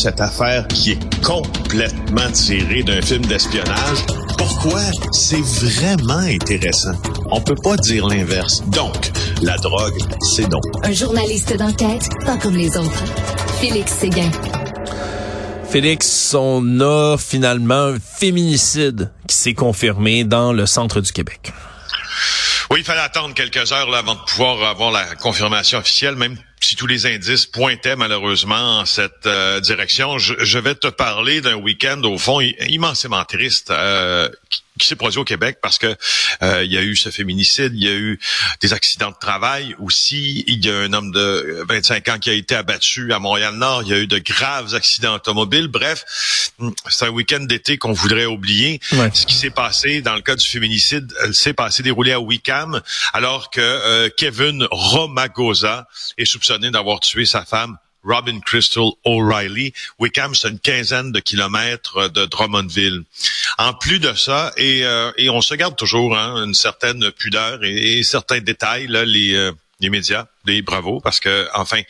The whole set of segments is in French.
cette affaire qui est complètement tirée d'un film d'espionnage. Pourquoi? C'est vraiment intéressant? On peut pas dire l'inverse. Donc, la drogue, c'est non. Un journaliste d'enquête, pas comme les autres. Félix Séguin. Félix, on a finalement un féminicide qui s'est confirmé dans le centre du Québec. Oui, il fallait attendre quelques heures là, avant de pouvoir avoir la confirmation officielle, même si tous les indices pointaient malheureusement en cette euh, direction. Je, vais te parler d'un week-end au fond immensément triste euh, s'est produit au Québec parce que euh, il y a eu ce féminicide, il y a eu des accidents de travail aussi, il y a un homme de 25 ans qui a été abattu à Montréal-Nord, il y a eu de graves accidents automobiles. Bref, c'est un week-end d'été qu'on voudrait oublier. Ouais. Ce qui s'est passé dans le cas du féminicide, s'est passé déroulé à Wickham alors que euh, Kevin Romagosa est soupçonné d'avoir tué sa femme Robin Crystal O'Reilly. Wickham, c'est une quinzaine de kilomètres de Drummondville. En plus de ça, et, euh, et on se garde toujours hein, une certaine pudeur et, certains détails, là, les, euh, les médias, des bravos, parce que, enfin,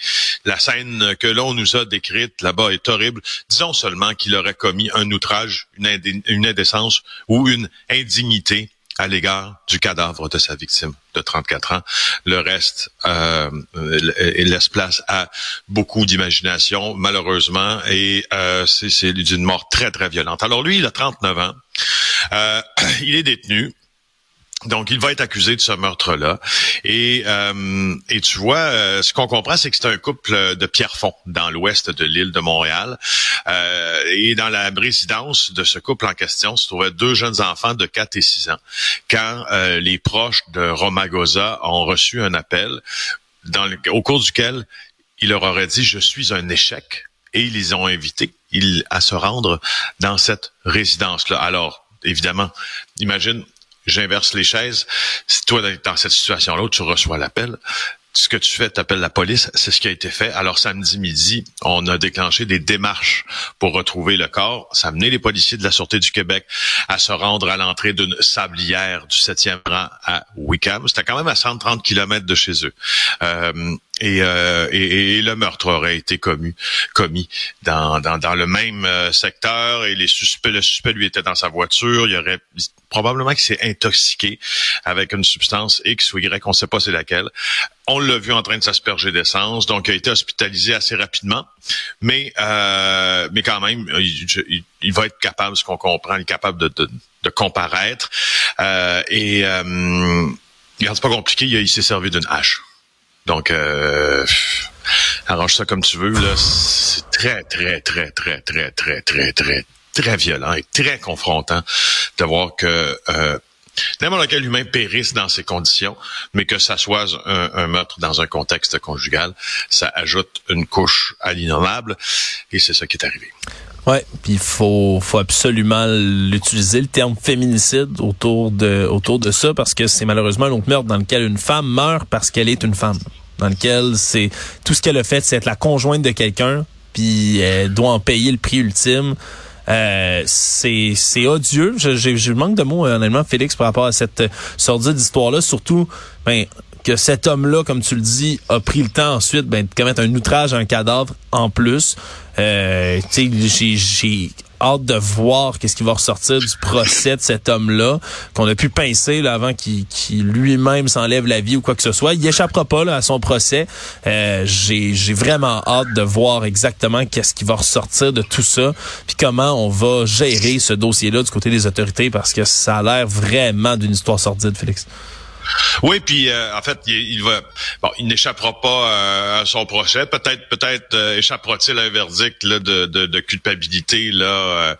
la scène que l'on nous a décrite là-bas est horrible. Disons seulement qu'il aurait commis un outrage, une, une indécence ou une indignité à l'égard du cadavre de sa victime de 34 ans. Le reste euh, laisse place à beaucoup d'imagination, malheureusement, et euh, c'est d'une mort très, très violente. Alors lui, il a 39 ans. Euh, il est détenu. Donc, il va être accusé de ce meurtre-là. Et, euh, et tu vois, euh, ce qu'on comprend, c'est que c'est un couple de Pierrefonds dans l'ouest de l'île de Montréal. Euh, et dans la résidence de ce couple en question se trouvaient deux jeunes enfants de 4 et 6 ans. Quand les proches de Romagosa ont reçu un appel au cours duquel il leur aurait dit « Je suis un échec » et ils les ont invités à se rendre dans cette résidence-là. Alors, évidemment, imagine j'inverse les chaises. Si toi, dans cette situation-là, tu reçois l'appel, ce que tu fais, tu appelles la police, c'est ce qui a été fait. Alors samedi midi, on a déclenché des démarches pour retrouver le corps. Ça a amené les policiers de la Sûreté du Québec à se rendre à l'entrée d'une sablière du 7e rang à Wickham. C'était quand même à 130 km de chez eux. Euh, et, euh, et, et, le meurtre aurait été commis, commis dans, dans, dans le même euh, secteur et les suspects, le suspect lui était dans sa voiture. Il aurait probablement qu'il s'est intoxiqué avec une substance X ou Y, on ne sait pas c'est laquelle. On l'a vu en train de s'asperger d'essence, donc il a été hospitalisé assez rapidement, mais euh, mais quand même, il, va être capable, ce qu'on comprend, il est capable de, de, de comparaître. Euh, et euh, c'est pas compliqué, il s'est servi d'une hache. Donc, euh, arrange ça comme tu veux. Là, c'est très, très, très, très, très, très, très, très, très violent et très confrontant de voir que euh, n'importe quel humain périsse dans ces conditions, mais que ça soit un, un, meurtre dans un contexte conjugal, ça ajoute une couche à l'innommable, et c'est ça qui est arrivé. Ouais, puis il faut, faut absolument l'utiliser le terme féminicide autour de autour de ça parce que c'est malheureusement un autre meurtre dans lequel une femme meurt parce qu'elle est une femme, dans lequel c'est tout ce qu'elle a fait, c'est être la conjointe de quelqu'un, puis elle doit en payer le prix ultime. Euh, c'est c'est odieux. J'ai je manque de mots honnêtement, Félix, par rapport à cette sordide d'histoire-là. Surtout, ben que cet homme-là, comme tu le dis, a pris le temps ensuite ben, de commettre un outrage à un cadavre en plus. Euh, j'ai, hâte de voir qu'est-ce qui va ressortir du procès de cet homme-là, qu'on a pu pincer avant qu'il, lui-même s'enlève la vie ou quoi que ce soit. Il échappera pas à son procès. Euh, j'ai, j'ai vraiment hâte de voir exactement qu'est-ce qui va ressortir de tout ça, puis comment on va gérer ce dossier-là du côté des autorités, parce que ça a l'air vraiment d'une histoire sordide, Félix. Oui, puis euh, en fait, il, va bon, il n'échappera pas euh, à son procès. Peut-être, peut-être euh, échappera-t-il à un verdict là, de, de, de, culpabilité là euh,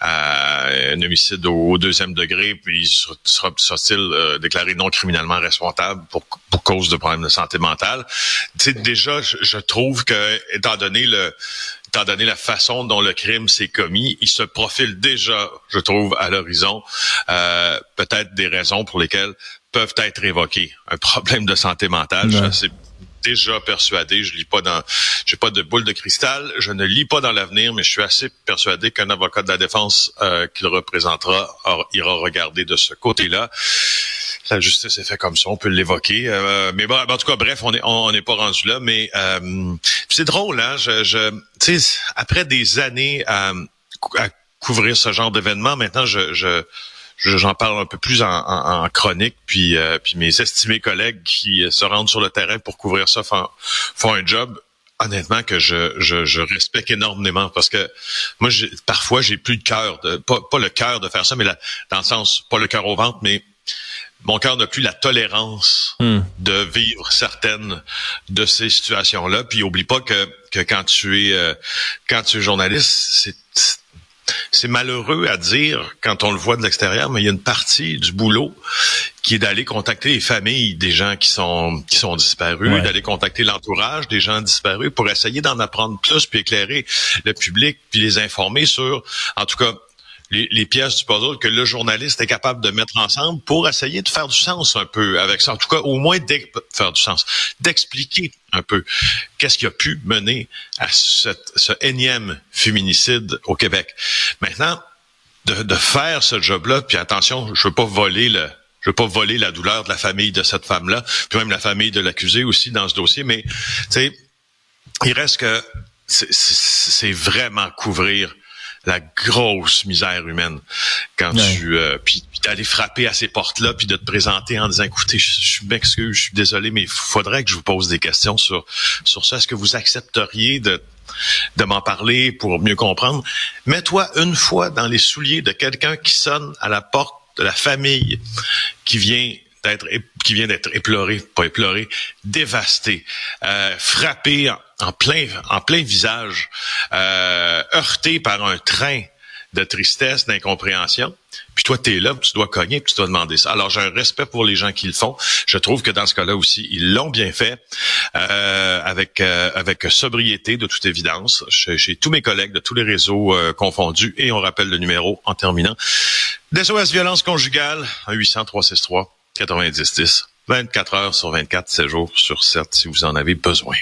à un homicide au, deuxième degré, puis sera, sera-t-il déclaré non criminellement responsable pour, pour cause de problèmes de santé mentale? Tu sais, déjà, je, je trouve que étant donné le étant donné la façon dont le crime s'est commis, il se profile déjà, je trouve, à l'horizon, euh, peut-être des raisons pour lesquelles peuvent être évoquées. Un problème de santé mentale, je suis déjà persuadé, je lis pas dans, j'ai pas de boule de cristal, je ne lis pas dans l'avenir, mais je suis assez persuadé qu'un avocat de la défense euh, qu'il représentera ira regarder de ce côté-là. la justice est faite comme ça, on peut l'évoquer. Euh, mais bon, en tout cas, bref, on n'est on, n'est pas rendu là. Mais euh, c'est drôle, hein. Je, je après des années à, à couvrir ce genre d'événement, maintenant, je, je j'en parle un peu plus en, en, chronique, puis, euh, puis mes estimés collègues qui se rendent sur le terrain pour couvrir ça font, font un job honnêtement que je, je, je, respecte énormément parce que moi parfois j'ai plus de cœur de pas, pas le cœur de faire ça mais la, dans le sens pas le cœur au ventre mais mon cœur n'a plus la tolérance hmm. de vivre certaines de ces situations là puis oublie pas que que quand tu es euh, quand tu es journaliste c'est c'est malheureux à dire quand on le voit de l'extérieur, mais il y a une partie du boulot qui est d'aller contacter les familles des gens qui sont qui sont disparus, d'aller contacter l'entourage des gens disparus pour essayer d'en apprendre plus puis éclairer le public puis les informer sur en tout cas les, pièces du puzzle que le journaliste est capable de mettre ensemble pour essayer de faire du sens un peu avec ça. En tout cas, au moins faire du sens, d'expliquer un peu qu'est-ce qui a pu mener à ce énième féminicide au Québec. Maintenant, de, de faire ce job-là, puis attention, je veux pas voler le, je veux pas voler la douleur de la famille de cette femme-là, puis même la famille de l'accusé aussi dans ce dossier, mais tu sais, il reste que c'est vraiment couvrir la grosse misère humaine quand tu euh, puis, d'aller frapper à ces portes là puis de te présenter en disant écoutez je, je m'excuse je suis désolé mais il faudrait que je vous pose des questions sur sur ça. Est-ce que vous accepteriez de de m'en parler pour mieux comprendre? Mets-toi une fois dans les souliers de quelqu'un qui sonne à la porte de la famille qui vient d'être qui vient d'être éploré, pas éploré, dévasté, euh, frappé en, plein en plein visage, euh, heurté par un train de tristesse, d'incompréhension. Puis toi, tu es là, tu dois cogner, puis tu dois demander ça. Alors, j'ai un respect pour les gens qui le font. Je trouve que dans ce cas-là aussi, ils l'ont bien fait, euh, avec euh, avec sobriété, de toute évidence, chez, tous mes collègues de tous les réseaux euh, confondus. Et on rappelle le numéro en terminant. DSOS Violence Conjugale, 800 363 90-10. 24 heures sur 24, 7 jours sur 7 si vous en avez besoin.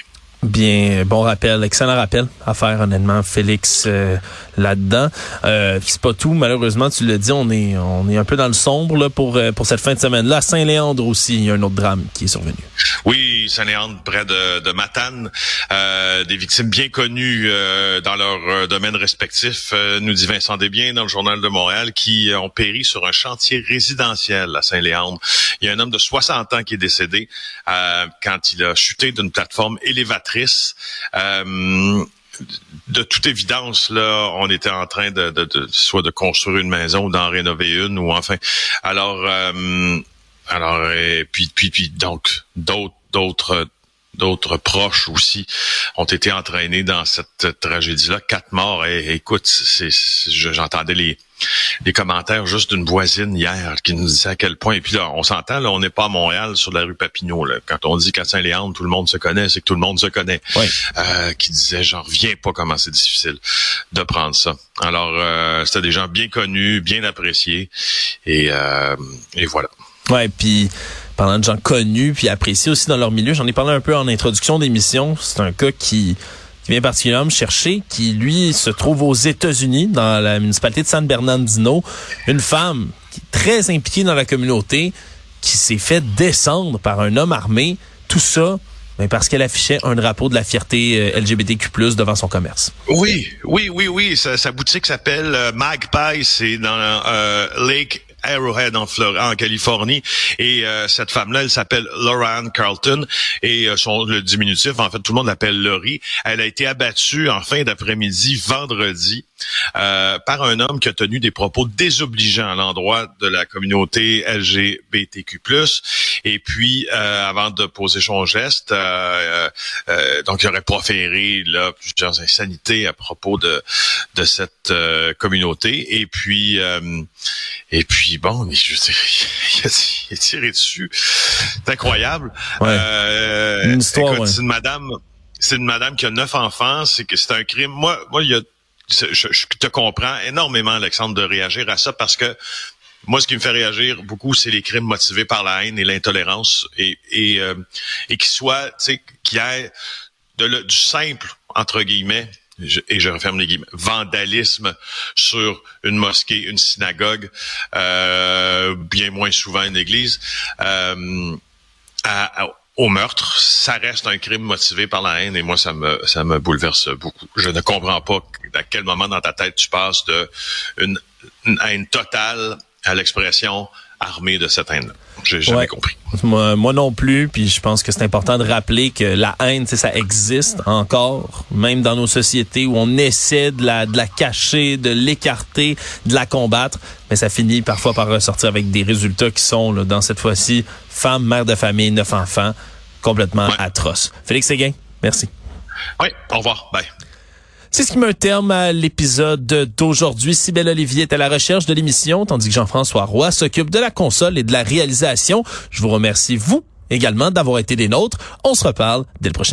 Bien, bon rappel, excellent rappel à faire honnêtement, Félix euh, là-dedans. Euh, c'est pas tout, malheureusement, tu l'as dit, on est on est un peu dans le sombre là pour euh, pour cette fin de semaine là. À Saint-Léandre aussi, il y a un autre drame qui est survenu. Oui, Saint-Léandre près de, de Matane, euh, des victimes bien connues dans leur domaine respectif, nous dit Vincent Desbiens dans le journal de Montréal, qui ont péri sur un chantier résidentiel à Saint-Léandre. Il y a un homme de 60 ans qui est décédé quand il a chuté d'une plateforme élévatrice euh, de toute évidence, là, on était en train de, soit de construire une maison ou d'en rénover une, ou enfin. Alors, euh, alors, et puis, puis, puis, donc, d'autres, d'autres d'autres proches aussi ont été entraînés dans cette tragédie-là. Quatre morts. Et, écoute, c'est, j'entendais les, les commentaires juste d'une voisine hier qui nous disait à quel point. Et puis là, on s'entend, là, on n'est pas à Montréal sur la rue Papineau. Là. Quand on dit qu'à Saint-Léandre, tout le monde se connaît, c'est que tout le monde se connaît. Euh, qui disait, j'en reviens pas comment c'est difficile de prendre ça. Alors, euh, c'était des gens bien connus, bien appréciés. Et, euh, et voilà. Ouais, puis parlant de gens connus puis appréciés aussi dans leur milieu. J'en ai parlé un peu en introduction d'émission. C'est un cas qui, qui vient particulièrement me chercher, qui lui se trouve aux États-Unis, dans la municipalité de San Bernardino. Une femme qui est très impliquée dans la communauté, qui s'est fait descendre par un homme armé. Tout ça, mais parce qu'elle affichait un drapeau de la fierté euh, LGBTQ+ devant son commerce. Oui, oui, oui, oui. Sa, boutique s'appelle euh, Magpie. C'est dans euh, Lake Arrowhead en, Californie. Et euh, cette femme-là, elle s'appelle Lauren Carlton et euh, son le diminutif, en fait, tout le monde l'appelle Laurie. Elle a été abattue en fin d'après-midi, vendredi, euh, par un homme qui a tenu des propos désobligeants à l'endroit de la communauté LGBTQ+. Et puis, avant de poser son geste, donc il aurait proféré là plusieurs insanités à propos de de cette communauté. Et puis, et puis bon, je sais, il, a, tiré dessus. C'est incroyable. Euh, une histoire, C'est une madame, c'est une madame qui a neuf enfants. C'est que c'est un crime. Moi, moi, il y a, je, te comprends énormément, Alexandre, de réagir à ça parce que moi, ce qui me fait réagir beaucoup, c'est les crimes motivés par la haine et l'intolérance et et, euh, et qui soit, tu sais, qui ait de du simple entre guillemets et je referme les guillemets, vandalisme sur une mosquée, une synagogue, euh, bien moins souvent une église, euh, au meurtre, ça reste un crime motivé par la haine et moi ça me ça me bouleverse beaucoup. Je ne comprends pas à quel moment dans ta tête tu passes de une, une haine totale à l'expression armée de cette haine. J'ai jamais compris. Moi, moi, non plus. Puis je pense que c'est important de rappeler que la haine, ça existe encore, même dans nos sociétés où on essaie de la, de la cacher, de l'écarter, de la combattre. Mais ça finit parfois par ressortir avec des résultats qui sont, là, dans cette fois-ci, femme, mère de famille, neuf enfants, complètement atroces. Félix Séguin, merci. Oui, au revoir. Bye. C'est ce qui met un terme à l'épisode d'aujourd'hui. Sybelle Olivier est à la recherche de l'émission, tandis que Jean-François Roy s'occupe de la console et de la réalisation. Je vous remercie, vous, également, d'avoir été des nôtres. On se reparle dès le prochain